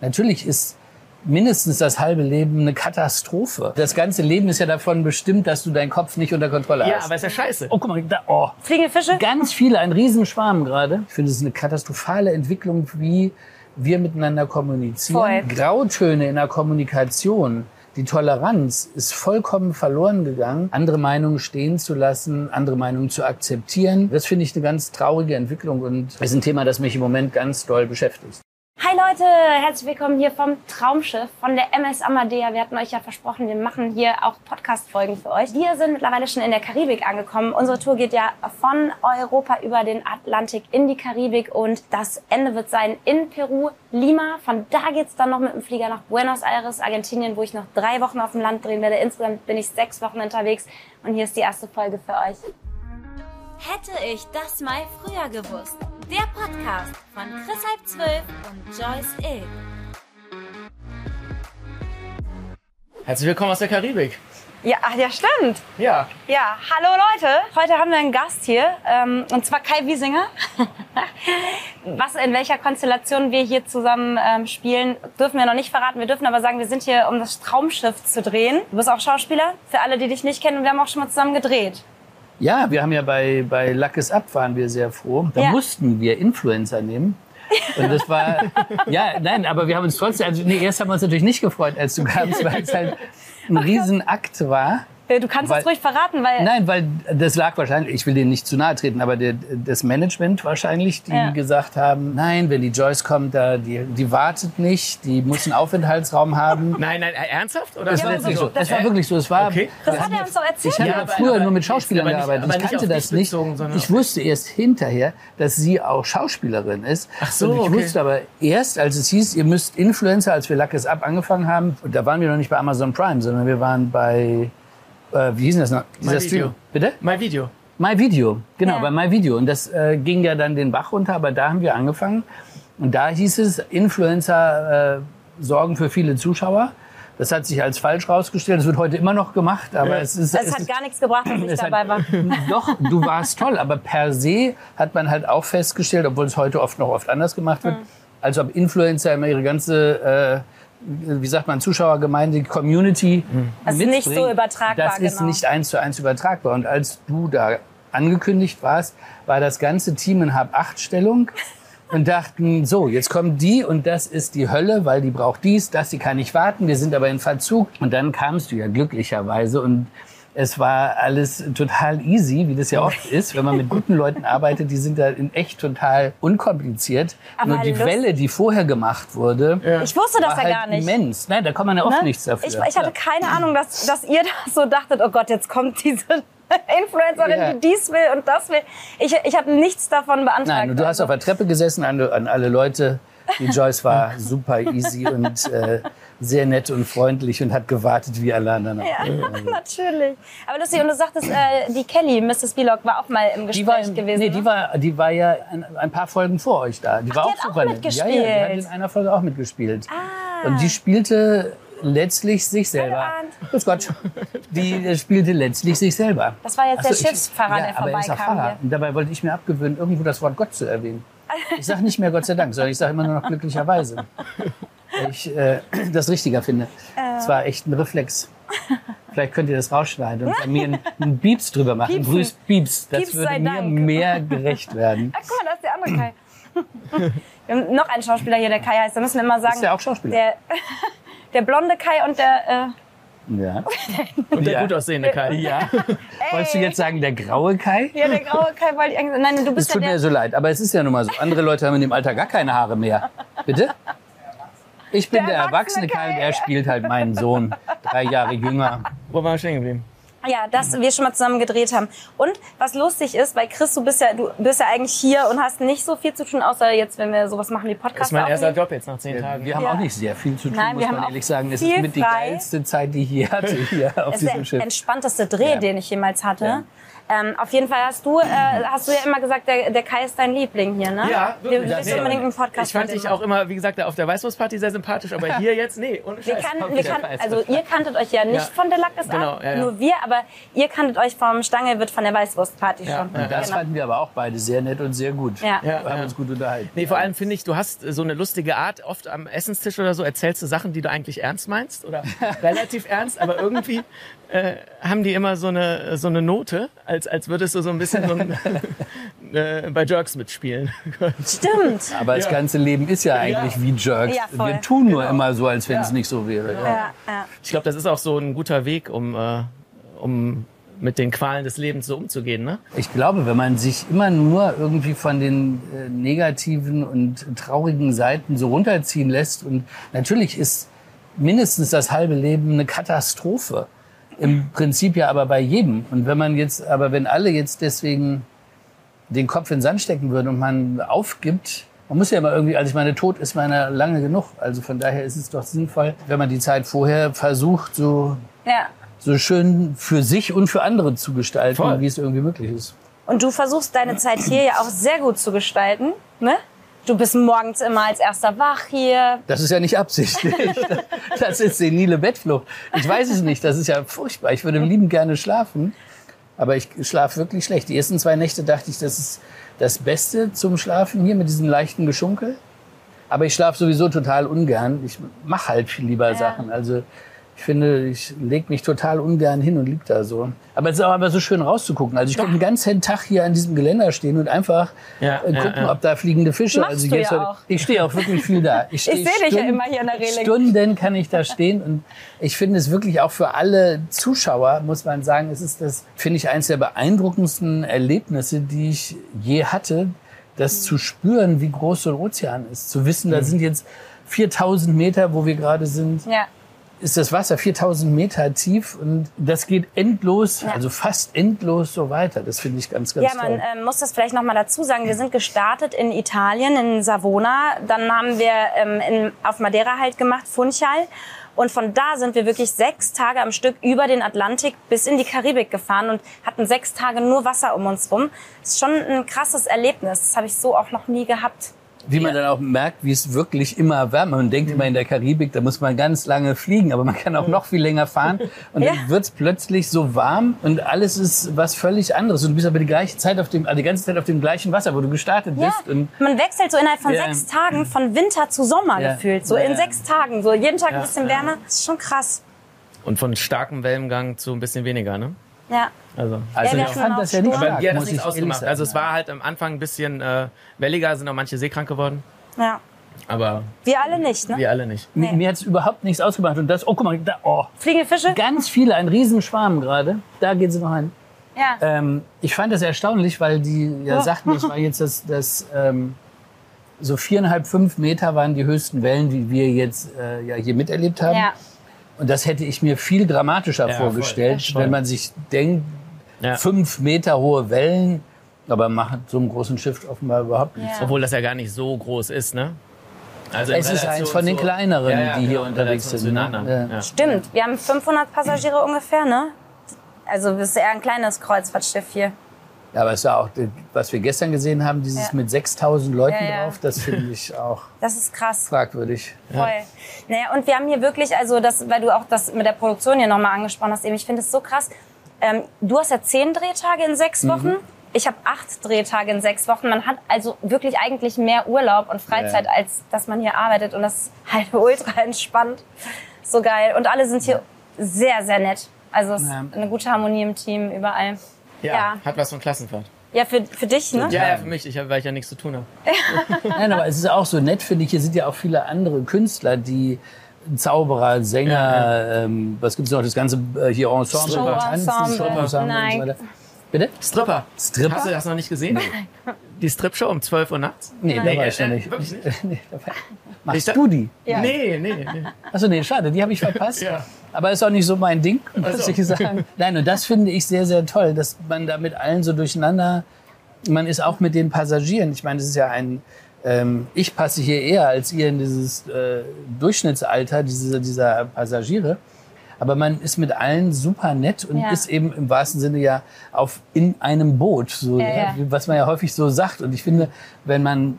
Natürlich ist mindestens das halbe Leben eine Katastrophe. Das ganze Leben ist ja davon bestimmt, dass du deinen Kopf nicht unter Kontrolle Ja, hast. aber ist ja scheiße. Oh, guck mal, da, oh. Fliegende Fische? Ganz viele, ein Riesenschwarm gerade. Ich finde es eine katastrophale Entwicklung, wie wir miteinander kommunizieren. Voll. Grautöne in der Kommunikation. Die Toleranz ist vollkommen verloren gegangen, andere Meinungen stehen zu lassen, andere Meinungen zu akzeptieren. Das finde ich eine ganz traurige Entwicklung und ist ein Thema, das mich im Moment ganz doll beschäftigt. Hi Leute, herzlich willkommen hier vom Traumschiff von der MS Amadea. Wir hatten euch ja versprochen, wir machen hier auch Podcast-Folgen für euch. Wir sind mittlerweile schon in der Karibik angekommen. Unsere Tour geht ja von Europa über den Atlantik in die Karibik und das Ende wird sein in Peru, Lima. Von da geht's dann noch mit dem Flieger nach Buenos Aires, Argentinien, wo ich noch drei Wochen auf dem Land drehen werde. Insgesamt bin ich sechs Wochen unterwegs und hier ist die erste Folge für euch. Hätte ich das mal früher gewusst. Der Podcast von Chris Halb zwölf und Joyce Ill. Herzlich willkommen aus der Karibik. Ja, ach, ja, stimmt. Ja. Ja, hallo Leute. Heute haben wir einen Gast hier, ähm, und zwar Kai Wiesinger. Was in welcher Konstellation wir hier zusammen ähm, spielen, dürfen wir noch nicht verraten. Wir dürfen aber sagen, wir sind hier, um das Traumschiff zu drehen. Du bist auch Schauspieler, für alle, die dich nicht kennen. Und wir haben auch schon mal zusammen gedreht. Ja, wir haben ja bei, bei Luck is Up waren wir sehr froh. Da Ja. mussten wir Influencer nehmen. Und das war, ja, nein, aber wir haben uns trotzdem, also nee, erst haben wir uns natürlich nicht gefreut, als du kamst, weil es halt ein Riesenakt war. Äh, Du kannst Weil- das ruhig verraten, weil Nein, weil das lag wahrscheinlich, ich will denen nicht zu nahe treten, aber der, das Management wahrscheinlich, die Ja. gesagt haben, nein, wenn die Joyce kommt, da, die, die wartet nicht, die muss einen Aufenthaltsraum haben. Nein, nein, ernsthaft? Oder Das Ja, war wirklich so- so. Das war wirklich so. Es war, Okay. das hat er uns doch erzählt. ich habe Ja, früher aber- nur mit Schauspielern nicht- gearbeitet. aber ich kannte das nicht. Ich wusste erst hinterher, dass sie auch Schauspielerin ist. Ach so, Und ich okay. wusste aber erst, als es hieß, ihr müsst Influencer, als wir Luck is Up angefangen haben, und da waren wir noch nicht bei Amazon Prime, sondern wir waren bei, äh, wie hieß denn das noch? Dieser Video. Bitte? Mein Video. My Video, genau, Ja. bei My Video. Und das äh, ging ja dann den Bach runter, aber da haben wir angefangen. Und da hieß es, Influencer äh, sorgen für viele Zuschauer. Das hat sich als falsch rausgestellt. Das wird heute immer noch gemacht, aber es ist. es hat gar nichts gebracht, dass ich es hat- dabei war. Doch, du warst toll, aber per se hat man halt auch festgestellt, obwohl es heute oft noch oft anders gemacht wird, als ob Influencer immer ihre ganze, äh, wie sagt man, Zuschauergemeinde, Community Das ist nicht so übertragbar, Das ist genau. nicht eins zu eins übertragbar. Und als du da angekündigt warst, war das ganze Team in Hab-Acht-Stellung und dachten, so, jetzt kommen die und das ist die Hölle, weil die braucht dies, das, die kann nicht warten, wir sind aber in Verzug. Und dann kamst du ja glücklicherweise und es war alles total easy, wie das ja oft ist, wenn man mit guten Leuten arbeitet, die sind da in echt total unkompliziert. Aber Nur die Lust- Welle, die vorher gemacht wurde, Ich wusste das war ja halt gar nicht. immens. Nein, da kann man ja oft Ne? nichts dafür. Ich, ich hatte keine Ahnung, dass, dass ihr da so dachtet, oh Gott, jetzt kommt diese Influencerin, Ja. die dies will und das will. Ich, ich habe nichts davon beantragt. Nein, und du hast auf der Treppe gesessen an, an alle Leute. Die Joyce war super easy und äh, sehr nett und freundlich und hat gewartet wie alle anderen. ja, natürlich. Aber lustig, und du sagtest, äh, die Kelly, Mrs. Vlog, war auch mal im Die Gespräch war, gewesen. nee, ne? die war, die war ja ein, ein paar Folgen vor euch da. Die war die auch hat auch super nett. Ja, ja, die hat in einer Folge auch mitgespielt. Ah. Und die spielte letztlich sich selber. Grüß Gott. Die äh, spielte letztlich sich selber. Das war jetzt Ach so, der ich- Schiffsfahrer, ja, der aber er ist vorbeikam hier. Und dabei wollte ich mir abgewöhnen, irgendwo das Wort Gott zu erwähnen. Ich sage nicht mehr Gott sei Dank, sondern ich sage immer nur noch glücklicherweise. Weil ich äh, das richtiger finde. Es war echt ein Reflex. Vielleicht könnt ihr das rausschneiden und bei mir einen, einen Bieps drüber machen. Piepsen. Grüß Bieps. Das Pieps würde mir Dank. mehr gerecht werden. Ah, guck mal, da ist der andere Kai. Wir haben noch einen Schauspieler hier, der Kai heißt. Da müssen wir immer sagen. Ist der auch Schauspieler? Der, der blonde Kai und der. Ja. Und der Ja. gut aussehende Kai. ja. Wolltest du jetzt sagen, der graue Kai? Äh, ja, der graue Kai wollte ich eigentlich. Nein, du Es bist ja tut der. mir so leid, aber es ist ja nun mal so. Andere Leute haben in dem Alter gar keine Haare mehr. Bitte? Ich bin Der der, erwachsene Kai, der spielt halt meinen Sohn. Drei Jahre jünger. Wo waren wir stehen geblieben? Ja, dass wir schon mal zusammen gedreht haben. Und was lustig ist, weil Chris, du bist ja, du bist ja eigentlich hier und hast nicht so viel zu tun, außer jetzt, wenn wir sowas machen wie Das Podcast. ist mein erster. Job jetzt nach zehn Tagen. Wir haben Ja. auch nicht sehr viel zu tun, Nein, wir muss haben man ehrlich sagen. Es ist mit die frei. geilste Zeit, die ich je hatte hier auf Das ist diesem der Schiff. entspannteste Dreh, Ja. den ich jemals hatte. Ja. Ähm, auf jeden Fall hast du, äh, hast du ja immer gesagt, der, der Kai ist dein Liebling hier, ne? Ja, Wir wirklich. willst Nee, unbedingt einen Podcast Ich fand dich auch immer, wie gesagt, auf der Weißwurstparty sehr sympathisch, aber hier jetzt, nee, ohne Wir Scheiß. kannten, wir kannten, also ihr kanntet euch ja nicht Ja. von der Lack ist Genau, ab, ja, ja. nur wir, aber ihr kanntet euch vom Stange wird von der Weißwurstparty Ja, schon. ja. Das Genau. fanden wir aber auch beide sehr nett und sehr gut. Ja. Wir haben uns gut unterhalten. Nee, vor allem finde ich, du hast so eine lustige Art. Oft am Essenstisch oder so erzählst du Sachen, die du eigentlich ernst meinst oder relativ ernst, aber irgendwie äh, haben die immer so eine, so eine Note, als, als würdest du so ein bisschen so ein, äh, bei Jerks mitspielen. Stimmt. Aber das ganze Leben ist ja eigentlich wie Jerks. Ja, wir tun nur immer so, als wenn es nicht so wäre. Ja. Ja, ja. Ich glaube, das ist auch so ein guter Weg, um, äh, um mit den Qualen des Lebens so umzugehen. Ne? Ich glaube, wenn man sich immer nur irgendwie von den äh, negativen und traurigen Seiten so runterziehen lässt und natürlich ist mindestens das halbe Leben eine Katastrophe. Im Prinzip ja aber bei jedem. Und wenn man jetzt, aber wenn alle jetzt deswegen den Kopf in den Sand stecken würden und man aufgibt, man muss ja immer irgendwie, also ich meine, tot ist man ja lange genug. Also von daher ist es doch sinnvoll, wenn man die Zeit vorher versucht, so, ja. so schön für sich und für andere zu gestalten, Voll. wie es irgendwie möglich ist. Und du versuchst deine Zeit hier ja auch sehr gut zu gestalten, ne? Du bist morgens immer als erster wach hier. Das ist ja nicht absichtlich. Das ist senile Bettflucht. Ich weiß es nicht. Das ist ja furchtbar. Ich würde liebend gerne schlafen, aber ich schlafe wirklich schlecht. Die ersten zwei Nächte dachte ich, das ist das Beste zum Schlafen hier mit diesem leichten Geschunkel. Aber ich schlafe sowieso total ungern. Ich mache halt viel lieber Sachen. Also ich finde, ich lege mich total ungern hin und lieg da so. Aber es ist auch aber so schön rauszugucken. Also ich könnte den ganzen Tag hier an diesem Geländer stehen und einfach Ja, äh, ja, gucken, ja. ob da fliegende Fische. Machst also du jetzt ja auch. Ich stehe auch wirklich viel da. Ich stehe sehe dich ja Stunden- immer hier an der Reling. Stunden kann ich da stehen und ich finde es wirklich auch für alle Zuschauer, muss man sagen, es ist das, finde ich, eines der beeindruckendsten Erlebnisse, die ich je hatte, das zu spüren, wie groß so ein Ozean ist. Zu wissen, da sind jetzt 4000 Meter, wo wir gerade sind, Ja. Ist das Wasser 4000 Meter tief und das geht endlos, also fast endlos so weiter. Das finde ich ganz, ganz Ja, toll. man ähm, muss das vielleicht noch mal dazu sagen. Wir sind gestartet in Italien, in Savona. Dann haben wir ähm, in, auf Madeira halt gemacht, Funchal. Und von da sind wir wirklich sechs Tage am Stück über den Atlantik bis in die Karibik gefahren und hatten sechs Tage nur Wasser um uns rum. Das ist schon ein krasses Erlebnis. Das habe ich so auch noch nie gehabt. Wie man dann auch merkt, wie es wirklich immer wärmer. Man denkt immer in der Karibik, da muss man ganz lange fliegen, aber man kann auch noch viel länger fahren. Und Ja. dann wird es plötzlich so warm und alles ist was völlig anderes. Und du bist aber die gleiche Zeit auf dem, also die ganze Zeit auf dem gleichen Wasser, wo du gestartet Ja, bist. Und man wechselt so innerhalb von Ja. sechs Tagen von Winter zu Sommer Ja. gefühlt. So Ja, in ja. sechs Tagen. So jeden Tag ein Ja, bisschen ja. wärmer. Das ist schon krass. Und von starkem Wellengang zu ein bisschen weniger, ne? Ja. Also. also wir ich fand das ja nicht Sturm. Aber stark, dir hat das nichts ausgemacht. Also es war halt am Anfang ein bisschen äh, welliger, sind auch manche seekrank geworden. ja. Aber Wir alle nicht, ne? wir alle nicht. Mir, mir hat es überhaupt nichts ausgemacht. Und das, oh guck mal, da, oh, Fliegende Fische? ganz viele, ein Riesenschwarm gerade. Da geht sie noch hin. Ja. Ähm, ich fand das erstaunlich, weil die ja sagten, das war jetzt das, das ähm, so viereinhalb, fünf Meter waren die höchsten Wellen, die wir jetzt äh, ja hier miterlebt haben. Ja. Und das hätte ich mir viel dramatischer Ja, voll. vorgestellt, Ja, voll. wenn man sich denkt, Ja. fünf Meter hohe Wellen, aber macht so einem großen Schiff offenbar überhaupt nichts. Ja. Obwohl das ja gar nicht so groß ist, ne? Also Es ist eins von den kleineren, Ja, ja, die hier genau, unterwegs sind. ne? Stimmt, wir haben 500 Passagiere ungefähr, ne? Also das ist eher ein kleines Kreuzfahrtschiff hier. Ja, aber es war auch, was wir gestern gesehen haben, dieses Ja. mit 6000 Leuten Ja, ja. drauf, das finde ich auch Das ist krass. fragwürdig. Voll. Naja, und wir haben hier wirklich, also das, weil du auch das mit der Produktion hier nochmal angesprochen hast, eben, ich finde es so krass. Ähm, du hast ja zehn Drehtage in sechs Mhm. Wochen. Ich habe acht Drehtage in sechs Wochen. Man hat also wirklich eigentlich mehr Urlaub und Freizeit, Ja. als dass man hier arbeitet. Und das ist halt ultra entspannt. So geil. Und alle sind hier sehr, sehr nett. Also es ist eine gute Harmonie im Team, überall. Ja, Ja. hat was von Klassenfahrt. Ja, für, für dich, ne? Ja, ja, für mich, ich hab, weil ich ja nichts zu tun habe. Nein, aber es ist auch so nett, finde ich. Hier sind ja auch viele andere Künstler, die Zauberer, Sänger, Ja, Ähm, was gibt's noch? Das ganze äh, hier Ensemble, Show Tanzen, Ensemble. Show-Ensemble und Nein. so weiter. Bitte? Stripper. Stripper? Hast du das noch nicht gesehen? Die Strip-Show um 12 Uhr nachts? Nee, da Nee, war ich noch nicht. wirklich nee, da war- Machst Ich da- du die? Ja. Nee, nee, nee. Achso, nee, schade, die habe ich verpasst. Ja. Aber ist auch nicht so mein Ding, muss so. ich sagen. Nein, und das finde ich sehr, sehr toll, dass man da mit allen so durcheinander, man ist auch mit den Passagieren. Ich meine, das ist ja ein, ähm, ich passe hier eher als ihr in dieses äh, Durchschnittsalter dieser, dieser Passagiere. Aber man ist mit allen super nett und Ja. ist eben im wahrsten Sinne ja auf in einem Boot, so, Ja, ja, ja. was man ja häufig so sagt. Und ich finde, wenn man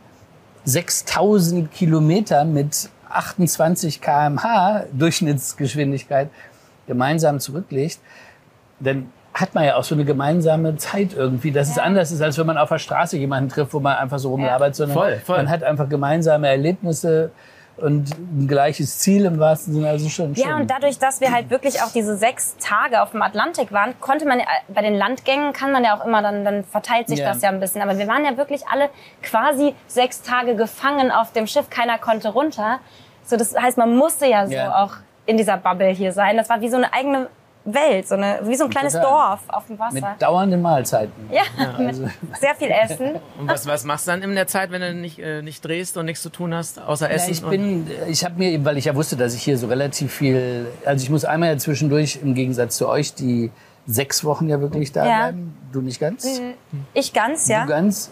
6000 Kilometer mit 28 km/h Durchschnittsgeschwindigkeit gemeinsam zurücklegt, dann hat man ja auch so eine gemeinsame Zeit irgendwie, dass es anders ist, als wenn man auf der Straße jemanden trifft, wo man einfach so rumlabert, sondern Voll, voll. man hat einfach gemeinsame Erlebnisse und ein gleiches Ziel im wahrsten Sinne. Also schon Ja, und dadurch, dass wir halt wirklich auch diese sechs Tage auf dem Atlantik waren, konnte man ja, bei den Landgängen kann man ja auch immer, dann, dann verteilt sich Ja. das ja ein bisschen. Aber wir waren ja wirklich alle quasi sechs Tage gefangen auf dem Schiff. Keiner konnte runter. So, das heißt, man musste ja so Ja. auch in dieser Bubble hier sein. Das war wie so eine eigene Welt, so eine, wie so ein kleines Total. Dorf auf dem Mit Wasser. dauernden Mahlzeiten. Ja, also- mit sehr viel Essen. Und was, was machst du dann in der Zeit, wenn du nicht, äh, nicht drehst und nichts zu tun hast, außer Ja, Essen? ich bin, ich habe mir, eben, weil ich ja wusste, dass ich hier so relativ viel, also ich muss einmal ja zwischendurch im Gegensatz zu euch die sechs Wochen ja wirklich da Ja. bleiben. Du nicht ganz, Ich ganz, ja. du ganz,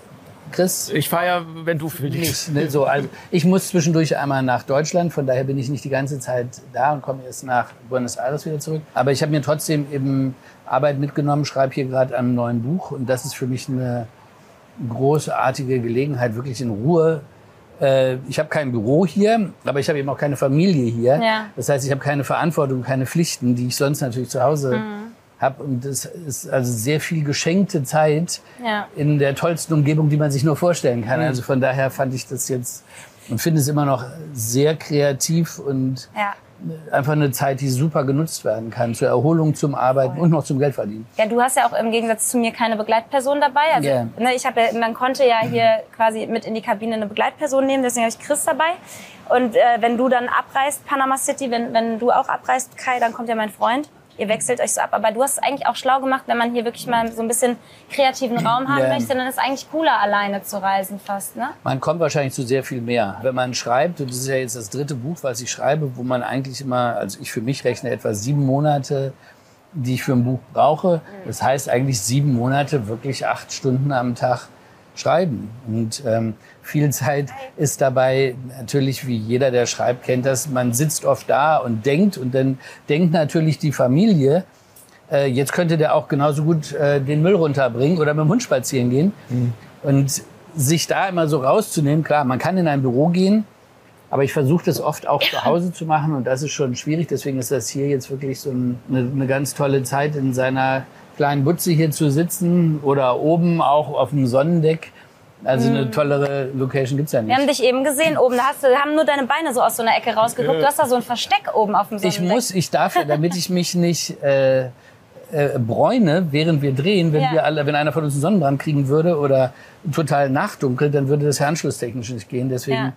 Chris ich fahre ja, wenn du für dich. nicht. Ne? So, also ich muss zwischendurch einmal nach Deutschland, von daher bin ich nicht die ganze Zeit da und komme erst nach Buenos Aires wieder zurück. Aber ich habe mir trotzdem eben Arbeit mitgenommen, schreibe hier gerade an einem neuen Buch und das ist für mich eine großartige Gelegenheit, wirklich in Ruhe. Äh, Ich habe kein Büro hier, aber ich habe eben auch keine Familie hier. Ja. Das heißt, ich habe keine Verantwortung, keine Pflichten, die ich sonst natürlich zu Hause habe. Und das ist also sehr viel geschenkte Zeit Ja. in der tollsten Umgebung, die man sich nur vorstellen kann. Also von daher fand ich das jetzt und finde es immer noch sehr kreativ und Ja. einfach eine Zeit, die super genutzt werden kann zur Erholung, zum Arbeiten und noch zum Geldverdienen. Ja, du hast ja auch im Gegensatz zu mir keine Begleitperson dabei. Also, Ja. ne, ich habe ja, man konnte ja hier quasi mit in die Kabine eine Begleitperson nehmen, deswegen habe ich Chris dabei. Und äh, wenn du dann abreist, Panama City, wenn, wenn du auch abreist, Kai, dann kommt ja mein Freund. Ihr wechselt euch so ab. Aber du hast es eigentlich auch schlau gemacht, wenn man hier wirklich mal so ein bisschen kreativen Raum haben Ja. möchte, dann ist es eigentlich cooler, alleine zu reisen fast, ne? Man kommt wahrscheinlich zu sehr viel mehr. Wenn man schreibt, und das ist ja jetzt das dritte Buch, was ich schreibe, wo man eigentlich immer, also ich für mich rechne etwa sieben Monate, die ich für ein Buch brauche. Das heißt eigentlich sieben Monate, wirklich acht Stunden am Tag schreiben. Und ähm, viel Zeit ist dabei natürlich, wie jeder, der schreibt, kennt das, man sitzt oft da und denkt und dann denkt natürlich die Familie, äh, jetzt könnte der auch genauso gut äh, den Müll runterbringen oder mit dem Hund spazieren gehen. Und sich da immer so rauszunehmen, klar, man kann in ein Büro gehen, aber ich versuche das oft auch zu Hause zu machen und das ist schon schwierig. Deswegen ist das hier jetzt wirklich so ein, eine, eine ganz tolle Zeit, in seiner kleinen Butze hier zu sitzen oder oben auch auf dem Sonnendeck. Also eine tollere Location gibt's ja Wir haben nicht. dich eben gesehen oben, da hast du, haben nur deine Beine so aus so einer Ecke rausgeguckt. Du hast da so ein Versteck oben auf dem Ich Sonnendeck. muss, ich darf ja, damit ich mich nicht äh, äh, bräune, während wir drehen, wenn Ja. wir alle, wenn einer von uns einen Sonnenbrand kriegen würde oder total nachdunkelt, dann würde das anschlusstechnisch nicht gehen. Deswegen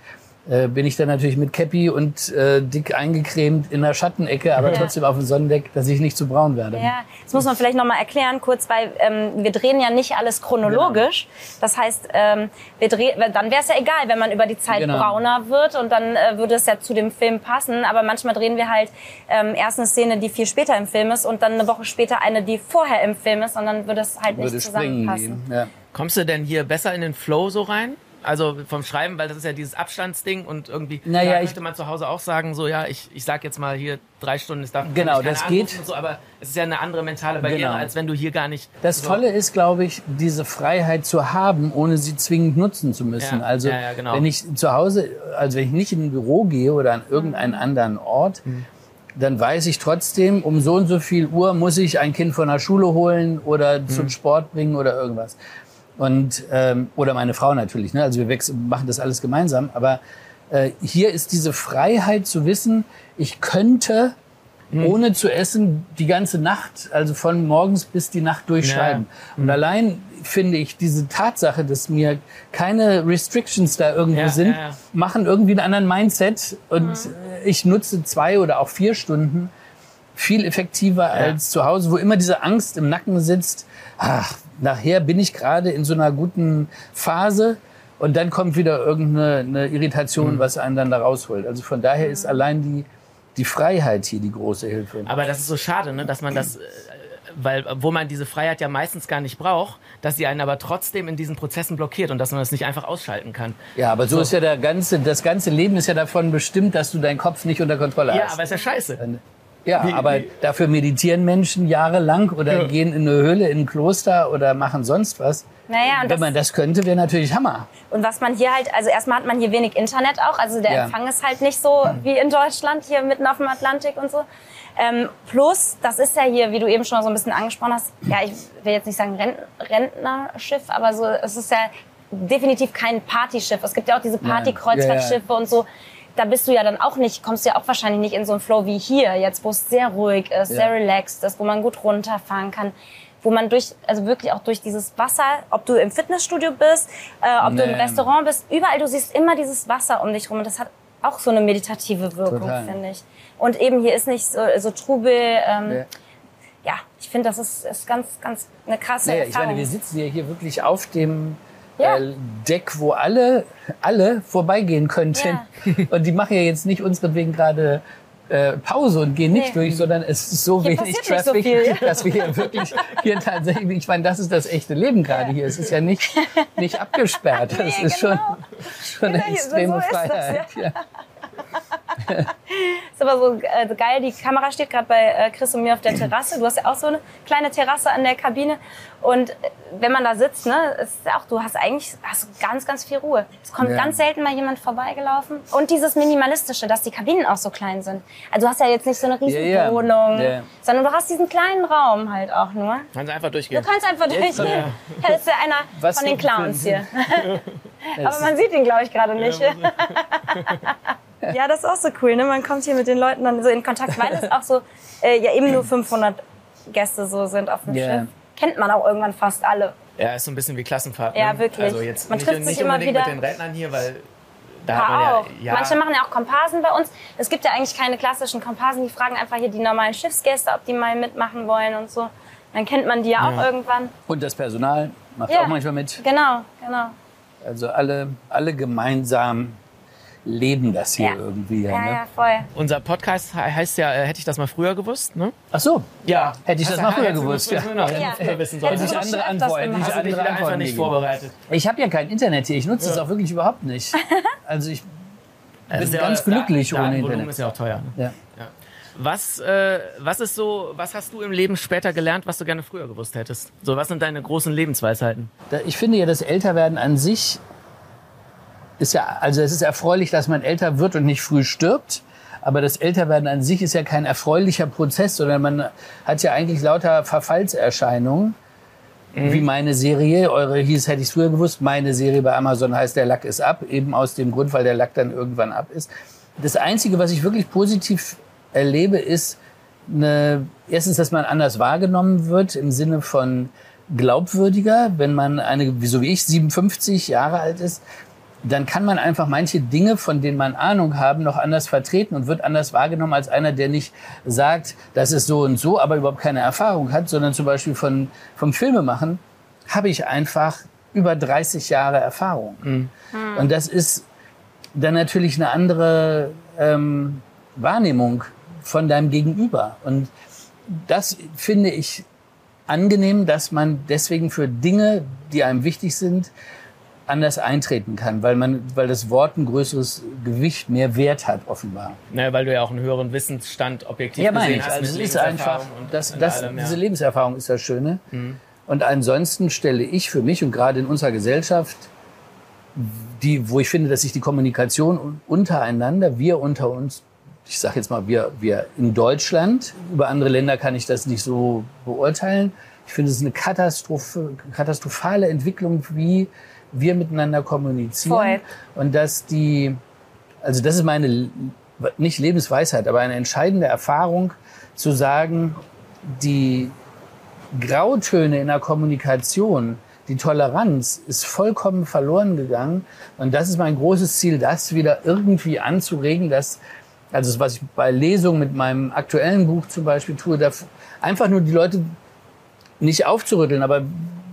äh, bin ich dann natürlich mit Cappy und äh, dick eingecremt in der Schattenecke, aber Ja. trotzdem auf dem Sonnendeck, dass ich nicht zu braun werde. Ja, das muss man vielleicht noch mal erklären kurz, weil ähm, wir drehen ja nicht alles chronologisch. Das heißt, ähm, wir drehen, dann wäre es ja egal, wenn man über die Zeit Genau. brauner wird und dann äh, würde es ja zu dem Film passen. Aber manchmal drehen wir halt ähm, erst eine Szene, die viel später im Film ist und dann eine Woche später eine, die vorher im Film ist und dann würde es halt nicht würde springen zusammenpassen. gehen. Ja. Kommst du denn hier besser in den Flow so rein? Also vom Schreiben, weil das ist ja dieses Abstandsding und irgendwie Naja, könnte man zu Hause auch sagen, so ja, ich, ich sag jetzt mal hier drei Stunden, ist da Genau, das geht. so, aber es ist ja eine andere mentale Barriere, Genau. als wenn du hier gar nicht. Das so, Tolle ist, glaube ich, diese Freiheit zu haben, ohne sie zwingend nutzen zu müssen. Ja, Also ja, ja, genau. wenn ich zu Hause, also wenn ich nicht in ein Büro gehe oder an irgendeinen anderen Ort, dann weiß ich trotzdem, um so und so viel Uhr muss ich ein Kind von der Schule holen oder zum Sport bringen oder irgendwas. Und ähm, oder meine Frau natürlich. Ne? Also wir machen das alles gemeinsam. Aber äh, hier ist diese Freiheit zu wissen, ich könnte ohne zu essen die ganze Nacht, also von morgens bis die Nacht durchschreiben. Und allein finde ich diese Tatsache, dass mir keine Restrictions da irgendwo Ja, sind, ja, ja. machen irgendwie einen anderen Mindset und äh, ich nutze zwei oder auch vier Stunden viel effektiver als zu Hause, wo immer diese Angst im Nacken sitzt. Ach, nachher bin ich gerade in so einer guten Phase und dann kommt wieder irgendeine eine Irritation, was einen dann da rausholt. Also von daher ist allein die, die Freiheit hier die große Hilfe. Aber das ist so schade, ne, dass man das, äh, weil wo man diese Freiheit ja meistens gar nicht braucht, dass sie einen aber trotzdem in diesen Prozessen blockiert und dass man das nicht einfach ausschalten kann. Ja, aber so, ist ja der ganze, das ganze Leben ist ja davon bestimmt, dass du deinen Kopf nicht unter Kontrolle Ja, hast. aber ist ja scheiße. Ja, Wie- aber wie- dafür meditieren Menschen jahrelang oder Ja. gehen in eine Höhle, in ein Kloster oder machen sonst was. Naja, und Wenn das, man das könnte, wäre natürlich Hammer. Und was man hier halt, also erstmal hat man hier wenig Internet auch, also der Ja. Empfang ist halt nicht so wie in Deutschland, hier mitten auf dem Atlantik und so. Ähm, plus, das ist ja hier, wie du eben schon so ein bisschen angesprochen hast, ja, ich will jetzt nicht sagen Rent Rentnerschiff, aber so, es ist ja definitiv kein Partyschiff. Es gibt ja auch diese Partykreuzfahrtschiffe und so. Da bist du ja dann auch nicht, kommst du ja auch wahrscheinlich nicht in so einen Flow wie hier, jetzt wo es sehr ruhig ist, Ja. sehr relaxed ist, wo man gut runterfahren kann. Wo man durch, also wirklich auch durch dieses Wasser, ob du im Fitnessstudio bist, äh, ob du im Nee. Restaurant bist, überall, du siehst immer dieses Wasser um dich rum. Und das hat auch so eine meditative Wirkung, finde ich. Und eben hier ist nicht so, so Trubel. Ähm, Ja. ja. ich finde, das ist, ist ganz, ganz eine krasse ich Erfahrung. meine, wir sitzen ja hier wirklich auf dem Ja. äh, Deck, wo alle, alle vorbeigehen könnten. Und die machen ja jetzt nicht unseretwegen gerade äh, Pause und gehen nicht Nee. durch, sondern es ist so Hier wenig so Traffic, ja. dass wir hier wirklich hier tatsächlich, ich meine, das ist das echte Leben gerade hier. Es ist ja nicht, nicht abgesperrt. Das Nee, ist genau. schon, schon eine Ja, so extreme das, Freiheit. ja. Ist aber so äh, geil, die Kamera steht gerade bei äh, Chris und mir auf der Terrasse. Du hast ja auch so eine kleine Terrasse an der Kabine. Und äh, wenn man da sitzt, ne, ist ja auch, du hast eigentlich hast du ganz, ganz viel Ruhe. Es kommt Ja. ganz selten mal jemand vorbeigelaufen. Und dieses Minimalistische, dass die Kabinen auch so klein sind. Also du hast ja jetzt nicht so eine riesen Ja, ja. Wohnung, Ja. sondern du hast diesen kleinen Raum halt auch nur. Kannst einfach Du durchgehen. kannst einfach durchgehen. Ja. Das ist ja einer Was von den Clowns hier. Aber man sieht ihn, glaube ich, gerade nicht. Ja, das ist auch so cool. Ne? Man kommt hier mit den Leuten dann so in Kontakt, weil es auch so äh, ja eben nur 500 Gäste so sind auf dem Ja. Schiff. Kennt man auch irgendwann fast alle. Ja, ist so ein bisschen wie Klassenfahrt. Ja, ne? wirklich. Also jetzt Man nicht, trifft sich nicht immer unbedingt wieder. mit den Rednern hier, weil da Ja, hat man auch. ja, ja Manche machen ja auch Komparsen bei uns. Es gibt ja eigentlich keine klassischen Komparsen. Die fragen einfach hier die normalen Schiffsgäste, ob die mal mitmachen wollen und so. Dann kennt man die ja auch Ja. irgendwann. Und das Personal macht Ja. auch manchmal mit. Genau, genau. Also alle, alle gemeinsam leben das hier Ja. irgendwie. Ja, ne? ja, voll. Unser Podcast he- heißt ja, äh, hätte ich das mal früher gewusst, ne? Ach so. Ja. Hätte ich das mal früher gewusst, ja. noch Ja. früher wissen Hätte sollen. ich ich andere Antworten, gemacht. ich andere wieder einfach Antworten nicht gegeben. vorbereitet. Ich habe ja kein Internet hier. Ich nutze es auch wirklich überhaupt nicht. Also ich Das bin ist ja- ganz glücklich da- ohne Datenvolumen Internet. ist ja auch teuer. Ne? Ja. Was, äh, was ist so, was hast du im Leben später gelernt, was du gerne früher gewusst hättest? So, was sind deine großen Lebensweisheiten? Da- Ich finde ja, das Älterwerden an sich ist ja, also es ist erfreulich, dass man älter wird und nicht früh stirbt. Aber das Älterwerden an sich ist ja kein erfreulicher Prozess, sondern man hat ja eigentlich lauter Verfallserscheinungen. Wie meine Serie, eure hieß, hätte ich es früher gewusst, meine Serie bei Amazon heißt Der Lack ist ab, eben aus dem Grund, weil der Lack dann irgendwann ab ist. Das Einzige, was ich wirklich positiv erlebe, ist eine, erstens, dass man anders wahrgenommen wird im Sinne von glaubwürdiger, wenn man eine, so wie ich, 57 Jahre alt ist, dann kann man einfach manche Dinge, von denen man Ahnung haben, noch anders vertreten und wird anders wahrgenommen als einer, der nicht sagt, das ist so und so, aber überhaupt keine Erfahrung hat, sondern zum Beispiel von, vom Filmemachen habe ich einfach über 30 Jahre Erfahrung. Und das ist dann natürlich eine andere ähm, Wahrnehmung von deinem Gegenüber. Und das finde ich angenehm, dass man deswegen für Dinge, die einem wichtig sind, anders eintreten kann, weil man, weil das Wort ein größeres Gewicht, mehr Wert hat offenbar. Ne, weil du ja auch einen höheren Wissensstand objektiv Ja, meine gesehen ich. hast. Also es ist einfach, das, das, allem, ja. diese Lebenserfahrung ist das Schöne. Und ansonsten stelle ich für mich und gerade in unserer Gesellschaft, die, wo ich finde, dass sich die Kommunikation un- untereinander, wir unter uns, ich sage jetzt mal, wir, wir in Deutschland, über andere Länder kann ich das nicht so beurteilen. Ich finde es ist eine katastrophale Entwicklung, wie wir miteinander kommunizieren. Voll. Und dass die, also das ist meine, nicht Lebensweisheit, aber eine entscheidende Erfahrung, zu sagen, die Grautöne in der Kommunikation, die Toleranz ist vollkommen verloren gegangen. Und das ist mein großes Ziel, das wieder irgendwie anzuregen, dass, also was ich bei Lesungen mit meinem aktuellen Buch zum Beispiel tue, da einfach nur die Leute nicht aufzurütteln, aber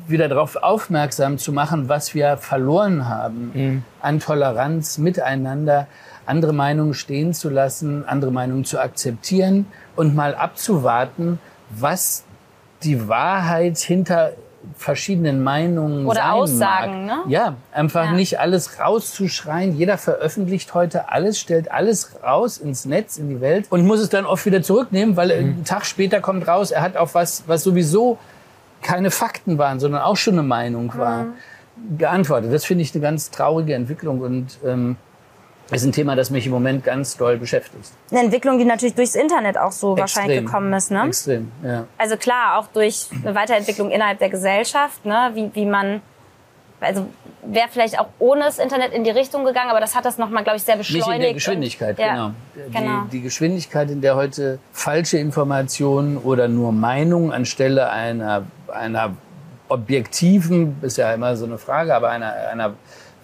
wieder darauf aufmerksam zu machen, was wir verloren haben an Toleranz miteinander, andere Meinungen stehen zu lassen, andere Meinungen zu akzeptieren und mal abzuwarten, was die Wahrheit hinter verschiedenen Meinungen Oder sein Aussagen, mag. ne? Ja, einfach Ja. nicht alles rauszuschreien. Jeder veröffentlicht heute alles, stellt alles raus ins Netz, in die Welt und muss es dann oft wieder zurücknehmen, weil Mhm. einen Tag später kommt raus, er hat auf was, was sowieso keine Fakten waren, sondern auch schon eine Meinung war, Mhm. geantwortet. Das finde ich eine ganz traurige Entwicklung und ähm, ist ein Thema, das mich im Moment ganz doll beschäftigt. Eine Entwicklung, die natürlich durchs Internet auch so wahrscheinlich Extrem. gekommen ist, ne? Extrem, ja. Also klar, auch durch eine Weiterentwicklung innerhalb der Gesellschaft, ne? wie, wie man, also wäre vielleicht auch ohne das Internet in die Richtung gegangen, aber das hat das nochmal, glaube ich, sehr Nicht beschleunigt. in der Geschwindigkeit, und, ja, genau. Die, genau. die Geschwindigkeit, in der heute falsche Informationen oder nur Meinung anstelle einer, einer objektiven, ist ja immer so eine Frage, aber einer, einer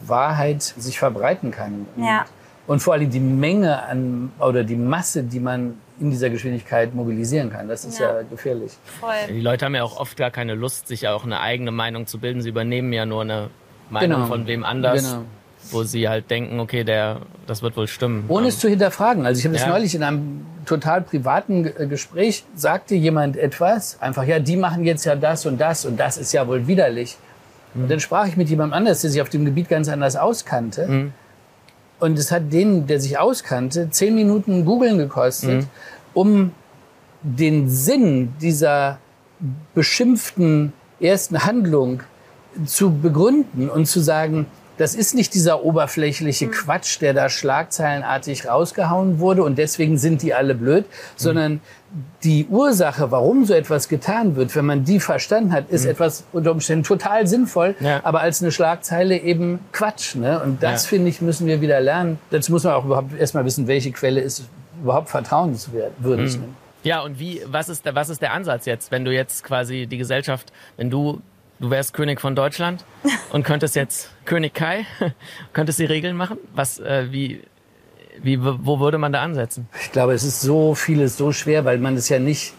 Wahrheit sich verbreiten kann. Ja. Und vor allem die Menge an oder die Masse, die man in dieser Geschwindigkeit mobilisieren kann, das ist ja, Ja. gefährlich. Voll. Die Leute haben ja auch oft gar keine Lust, sich auch eine eigene Meinung zu bilden. Sie übernehmen ja nur eine Meinung Genau. von wem anders, Genau. wo sie halt denken, okay, der, das wird wohl stimmen. Ohne es zu hinterfragen. Also ich habe das Ja. neulich in einem total privaten äh, Gespräch, sagte jemand etwas, einfach, ja, die machen jetzt ja das und das und das ist ja wohl widerlich. Und dann sprach ich mit jemandem anders, der sich auf dem Gebiet ganz anders auskannte. Und es hat den, der sich auskannte, zehn Minuten googeln gekostet, um den Sinn dieser beschimpften ersten Handlung zu begründen und zu sagen, das ist nicht dieser oberflächliche Quatsch, der da schlagzeilenartig rausgehauen wurde und deswegen sind die alle blöd, sondern die Ursache, warum so etwas getan wird, wenn man die verstanden hat, ist etwas unter Umständen total sinnvoll, Ja. aber als eine Schlagzeile eben Quatsch. Ne? Und das, Ja. finde ich, müssen wir wieder lernen. Dazu muss man auch überhaupt erstmal wissen, welche Quelle ist überhaupt vertrauenswürdig. Ne? Ja, und wie, was ist, der, was ist der Ansatz jetzt, wenn du jetzt quasi die Gesellschaft, wenn du, du wärst König von Deutschland und könntest jetzt König Kai, könntest die Regeln machen? Was, äh, wie, wie, wo würde man da ansetzen? Ich glaube, es ist so vieles so schwer, weil man es ja nicht,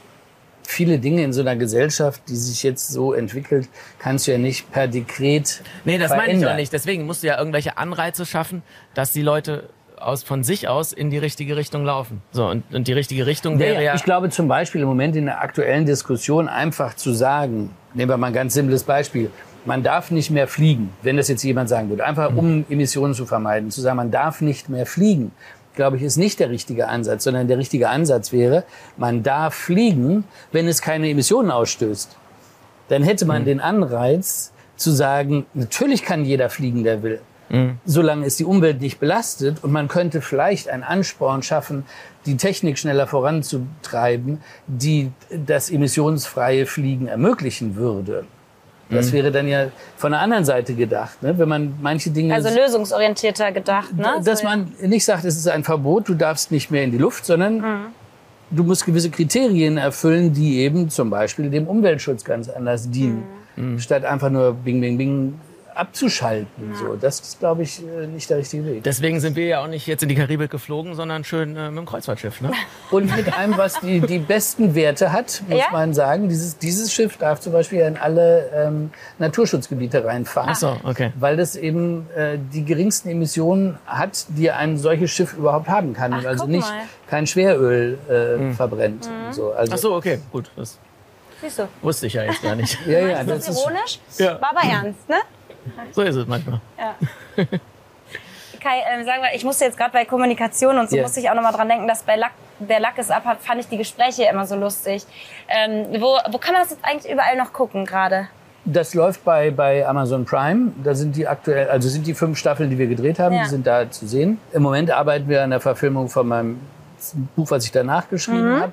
viele Dinge in so einer Gesellschaft, die sich jetzt so entwickelt, kannst du ja nicht per Dekret Nee, das meine ich verändern. auch nicht. Deswegen musst du ja irgendwelche Anreize schaffen, dass die Leute aus, von sich aus in die richtige Richtung laufen. So, und, und die richtige Richtung wäre ja, Ich glaube zum Beispiel im Moment in der aktuellen Diskussion einfach zu sagen, nehmen wir mal ein ganz simples Beispiel, man darf nicht mehr fliegen, wenn das jetzt jemand sagen würde, einfach um Emissionen zu vermeiden, zu sagen, man darf nicht mehr fliegen, glaube ich, ist nicht der richtige Ansatz, sondern der richtige Ansatz wäre, man darf fliegen, wenn es keine Emissionen ausstößt. Dann hätte man den Anreiz zu sagen, natürlich kann jeder fliegen, der will. Solange es die Umwelt nicht belastet und man könnte vielleicht einen Ansporn schaffen, die Technik schneller voranzutreiben, die das emissionsfreie Fliegen ermöglichen würde. Das wäre dann ja von der anderen Seite gedacht, ne? wenn man manche Dinge Also lösungsorientierter gedacht, ne? dass man nicht sagt, es ist ein Verbot, du darfst nicht mehr in die Luft, sondern Mhm. du musst gewisse Kriterien erfüllen, die eben zum Beispiel dem Umweltschutz ganz anders dienen, Mhm. statt einfach nur Bing, Bing, Bing abzuschalten. So, das ist, glaube ich, äh, nicht der richtige Weg. deswegen sind wir ja auch nicht jetzt in die Karibik geflogen, sondern schön äh, mit dem Kreuzfahrtschiff. Ne? Und mit einem, was die, die besten Werte hat, muss Ja? man sagen. Dieses, dieses Schiff darf zum Beispiel in alle ähm, Naturschutzgebiete reinfahren. Ach so, okay. Weil das eben äh, die geringsten Emissionen hat, die ein solches Schiff überhaupt haben kann. Ach, und also nicht mal. kein Schweröl äh, verbrennt. und So, also, Ach so, okay, gut. Das Siehst du. wusste ich ja jetzt gar nicht. Ja, ja, Das das ist ist, ironisch, Ja. war aber ernst, ne? So ist es manchmal. Kai, ähm, sagen wir, ich musste jetzt gerade bei Kommunikation und so Ja. musste ich auch noch mal dran denken, dass bei Lack, der Lack ist ab, hat, fand ich die Gespräche immer so lustig. Ähm, wo, wo kann man das jetzt eigentlich überall noch gucken gerade? das läuft bei, bei Amazon Prime. Da sind die aktuell, also sind die fünf Staffeln, die wir gedreht haben, Ja. die sind da zu sehen. Im Moment arbeiten wir an der Verfilmung von meinem Buch, was ich danach geschrieben habe.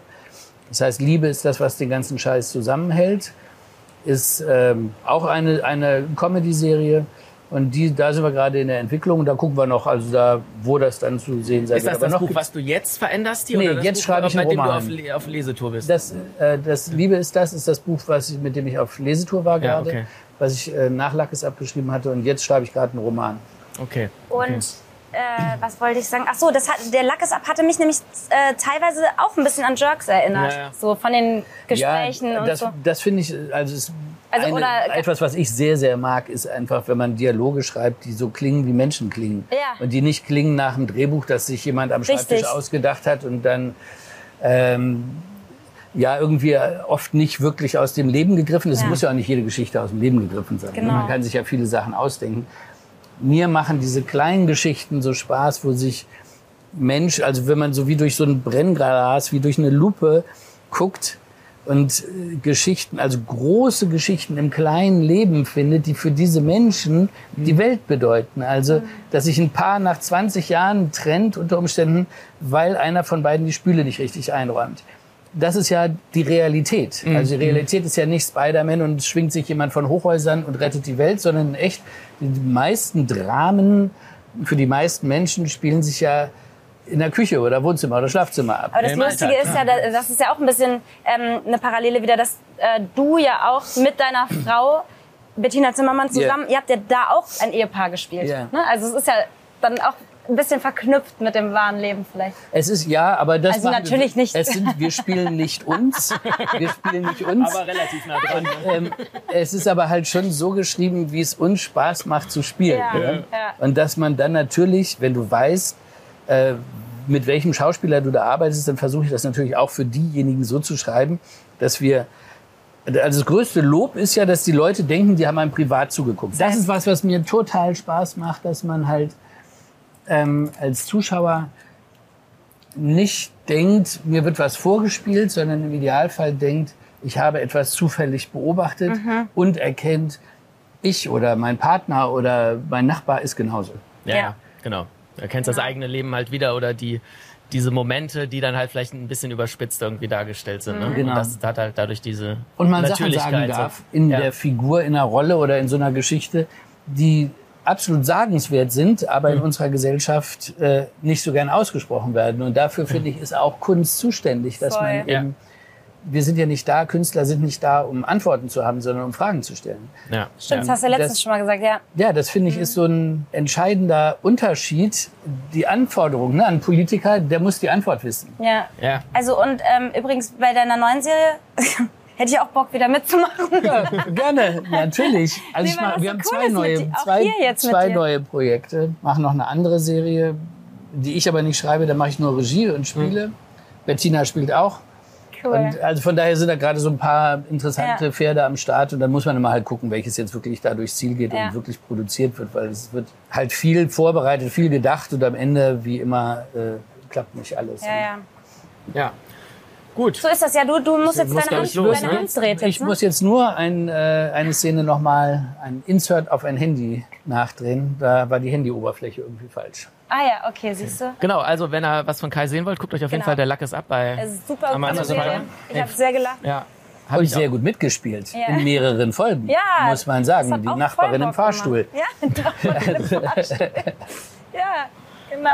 Das heißt, Liebe ist das, was den ganzen Scheiß zusammenhält. Ist ähm, auch eine, eine Comedy-Serie. Und die, da sind wir gerade in der Entwicklung. Und da gucken wir noch, also da, wo das dann zu sehen sein Ist wird. das Aber das noch Buch, was du jetzt veränderst hier? Nee, oder das jetzt Buch, schreibe ich einen Roman. du auf, Le- auf Lesetour bist? Das, äh, das Liebe ist das, ist das Buch, was ich, mit dem ich auf Lesetour war Ja, gerade, okay. was ich äh, nach Lackes abgeschrieben hatte und jetzt schreibe ich gerade einen Roman. okay. Und äh, was wollte ich sagen? Ach so, das hat, der Lack ist ab hatte mich nämlich äh, teilweise auch ein bisschen an Jerks erinnert. Ja, ja. So von den Gesprächen ja, und das, so. das finde ich, also, ist Also, eine, oder- etwas, was ich sehr, sehr mag, ist einfach, wenn man Dialoge schreibt, die so klingen, wie Menschen klingen. Ja. Und die nicht klingen nach einem Drehbuch, das sich jemand am Schreibtisch Richtig. ausgedacht hat und dann ähm, ja irgendwie oft nicht wirklich aus dem Leben gegriffen. Es Ja. muss ja auch nicht jede Geschichte aus dem Leben gegriffen sein. Genau. Man kann sich ja viele Sachen ausdenken. Mir machen diese kleinen Geschichten so Spaß, wo sich Mensch, also wenn man so wie durch so ein Brennglas, wie durch eine Lupe guckt und äh, Geschichten, also große Geschichten im kleinen Leben findet, die für diese Menschen die Welt bedeuten. Also, dass sich ein Paar nach 20 Jahren trennt unter Umständen, weil einer von beiden die Spüle nicht richtig einräumt. Das ist ja die Realität. Also die Realität ist ja nicht Spider-Man und schwingt sich jemand von Hochhäusern und rettet die Welt, sondern echt, die meisten Dramen für die meisten Menschen spielen sich ja in der Küche oder Wohnzimmer oder Schlafzimmer ab. Aber das Lustige Alltag, ist ja, da- das ist ja auch ein bisschen ähm, eine Parallele wieder, dass äh, du ja auch mit deiner Frau Bettina Zimmermann zusammen, ihr habt ja da auch ein Ehepaar gespielt. Ja. Ne? Also es ist ja dann auch ein bisschen verknüpft mit dem wahren Leben vielleicht. Es ist ja, aber das Also machen natürlich wir, nicht. Es sind, wir spielen nicht uns, wir spielen nicht uns. Aber relativ nah dran. ähm, es ist aber halt schon so geschrieben, wie es uns Spaß macht zu spielen. Ja, ja? ja. Und dass man dann natürlich, wenn du weißt, äh, mit welchem Schauspieler du da arbeitest, dann versuche ich das natürlich auch für diejenigen so zu schreiben, dass wir also das größte Lob ist ja, dass die Leute denken, die haben einem privat zugeguckt. Das ist was, was mir total Spaß macht, dass man halt ähm, als Zuschauer nicht denkt, mir wird was vorgespielt, sondern im Idealfall denkt, ich habe etwas zufällig beobachtet und erkennt, ich oder mein Partner oder mein Nachbar ist genauso. Ja, Ja. genau. Erkennst das eigene Leben halt wieder oder die, diese Momente, die dann halt vielleicht ein bisschen überspitzt irgendwie dargestellt sind. Ne? Genau. Und das hat halt dadurch diese Und man Sachen Natürlichkeit. sagen darf in ja. der Figur, in einer Rolle oder in so einer Geschichte, die absolut sagenswert sind, aber Mhm. in unserer Gesellschaft äh, nicht so gern ausgesprochen werden. Und dafür finde ich, ist auch Kunst zuständig, dass Voll. man Ja. eben, wir sind ja nicht da, Künstler sind nicht da, um Antworten zu haben, sondern um Fragen zu stellen. Ja. Stimmt, das hast du letztens das- schon mal gesagt, ja. Ja, das finde ich ist so ein entscheidender Unterschied. Die Anforderung ne, an Politiker, der muss die Antwort wissen. ja. Ja. Also und ähm, übrigens bei deiner neuen Serie hätte ich auch Bock wieder mitzumachen. Gerne, natürlich. Also Nee, ich mach, wir haben cool zwei neue, zwei, zwei neue Projekte. Machen noch eine andere Serie, die ich aber nicht schreibe. Da mache ich nur Regie und spiele. Bettina spielt auch. Cool. Und also von daher sind da gerade so ein paar interessante Ja. Pferde am Start und dann muss man immer halt gucken, welches jetzt wirklich da durchs Ziel geht Ja. und wirklich produziert wird, weil es wird halt viel vorbereitet, viel gedacht und am Ende, wie immer, äh, klappt nicht alles. ja, ja. ja. Gut. So ist das ja. Du, du musst jetzt muss deine Hand, los, deine ne? Hand drehen. Ich muss jetzt nur ein, äh, eine Szene nochmal, ein Insert auf ein Handy nachdrehen. Da war die Handyoberfläche irgendwie falsch. Ah ja, okay, siehst du. Genau, also wenn ihr was von Kai sehen wollt, guckt euch auf jeden Genau. Fall der Lack ist ab bei Es ist super Amazon. Prime. Ich habe sehr gelacht. Ja. Hab Und ich sehr auch. gut mitgespielt Ja. in mehreren Folgen, Ja, muss man sagen. Die Nachbarin im Fahrstuhl. gemacht. Ja, im Fahrstuhl. Ja, genau.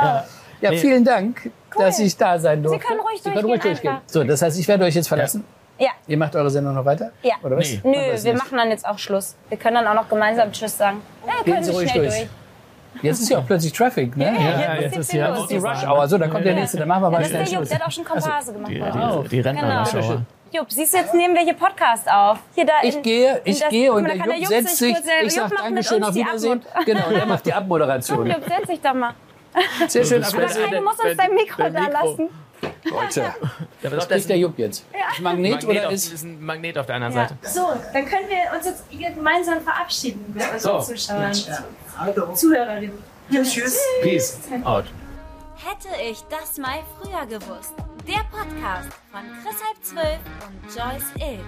Ja, Nee. vielen Dank, dass ich da sein durfte. können ruhig Sie können ruhig durchgehen einfach. So, das heißt, ich werde euch jetzt verlassen. Ja. Ihr macht eure Sendung noch weiter? Ja. Oder was? Nee. Nö, wir's wir nicht. machen dann jetzt auch Schluss. Wir können dann auch noch gemeinsam Tschüss sagen. Ja, wir Gehen können Sie ruhig schnell durch. durch. Jetzt ist ja auch plötzlich Traffic, ne? Ja, jetzt jetzt ist hier los. Die Rush Hour. So, da kommt der nächste. Dann machen wir mal Das ist schnell der Jupp, Schluss. der hat auch schon Komparse gemacht. Die, die, die Rentnerschauer. Genau. Jupp, siehst du, jetzt nehmen wir hier Podcast auf. Hier da Ich in- gehe, in ich das- gehe und da der Jupp Jupp setzt sich. kurz- der Ich Jupp sag macht mit Dankeschön, auf Wiedersehen. Genau, und er macht die Abmoderation. Jupp, setz dich doch mal. Sehr schön, auf Das du musst uns dein Mikro da lassen. Leute, Da was kriegt der Jupp jetzt? Ist Magnet, Magnet oder auf, ist... ist ein Magnet auf der anderen Seite. So, dann können wir uns jetzt hier gemeinsam verabschieden mit unseren So. Zuschauern, Zuhörerinnen. tschüss. Peace out. Hätte ich das mal früher gewusst. Der Podcast von Chris halb zwölf und Joyce Ill.